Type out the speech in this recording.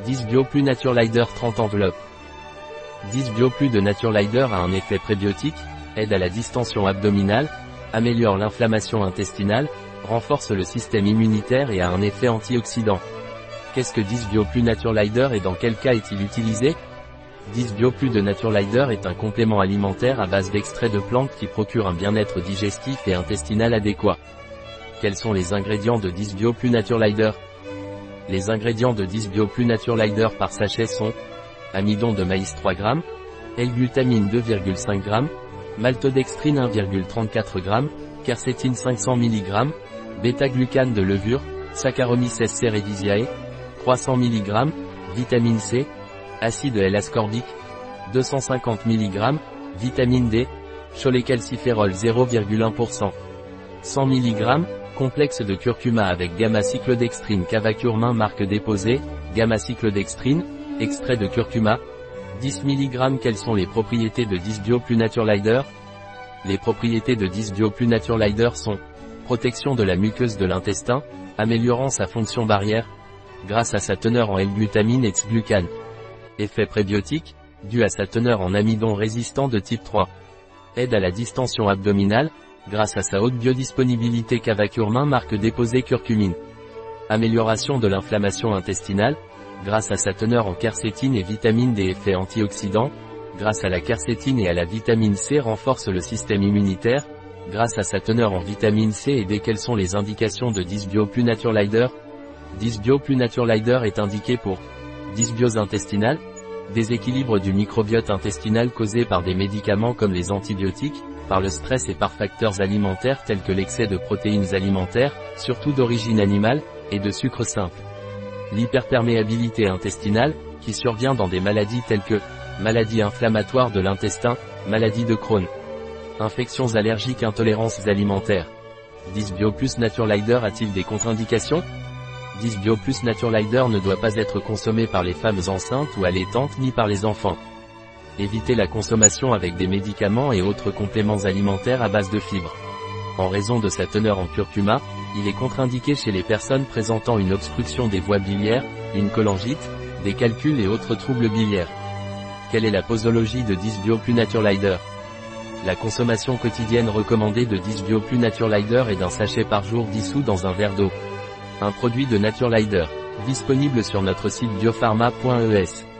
10 Bio Plus Naturelider 30 enveloppes. 10 Bio Plus de Naturelider a un effet prébiotique, aide à la distension abdominale, améliore l'inflammation intestinale, renforce le système immunitaire et a un effet antioxydant. Qu'est-ce que 10 Bio Plus Naturelider et dans quel cas est-il utilisé? 10 Bio Plus de Naturelider est un complément alimentaire à base d'extrait de plantes qui procure un bien-être digestif et intestinal adéquat. Quels sont les ingrédients de 10 Bio Plus Naturelider? Les ingrédients de 10 Bio Plus Naturelider par sachet sont amidon de maïs 3 g, L-glutamine 2,5 g, maltodextrine 1,34 g, quercétine 500 mg, bêta-glucane de levure, Saccharomyces cerevisiae, 300 mg, vitamine C, acide L-ascorbique, 250 mg, vitamine D, cholécalciférol 0,1%, 100 mg, complexe de curcuma avec gamma-cyclodextrine cavacurmin marque déposée, gamma-cyclodextrine, extrait de curcuma, 10 mg Quelles sont les propriétés de 10 Bio Plus Naturelider Les propriétés de 10 Bio Plus Naturelider sont protection de la muqueuse de l'intestin, améliorant sa fonction barrière, grâce à sa teneur en L-glutamine et glucane. Effet prébiotique, dû à sa teneur en amidon résistant de type 3. Aide à la distension abdominale, grâce à sa haute biodisponibilité cavacurmin marque déposée curcumine. Amélioration de l'inflammation intestinale, grâce à sa teneur en quercétine et vitamine D effets antioxydants, grâce à la quercétine et à la vitamine C renforce le système immunitaire, grâce à sa teneur en vitamine C et dès quelles sont les indications de Dysbio Plus Dysbio Plus est indiqué pour dysbiose intestinale, déséquilibre du microbiote intestinal causé par des médicaments comme les antibiotiques, par le stress et par facteurs alimentaires tels que l'excès de protéines alimentaires, surtout d'origine animale, et de sucre simple. L'hyperperméabilité intestinale, qui survient dans des maladies telles que maladies inflammatoires de l'intestin, maladie de Crohn, infections allergiques, intolérances alimentaires. Dysbio plus Naturelider a-t-il des contre-indications? Dysbio plus Naturelider ne doit pas être consommé par les femmes enceintes ou allaitantes ni par les enfants. Évitez la consommation avec des médicaments et autres compléments alimentaires à base de fibres. En raison de sa teneur en curcuma, il est contre-indiqué chez les personnes présentant une obstruction des voies biliaires, une cholangite, des calculs et autres troubles biliaires. Quelle est la posologie de Dysbio plus Naturelider La consommation quotidienne recommandée de Dysbio plus Naturelider est d'un sachet par jour dissous dans un verre d'eau. Un produit de Naturelider, disponible sur notre site biopharma.es.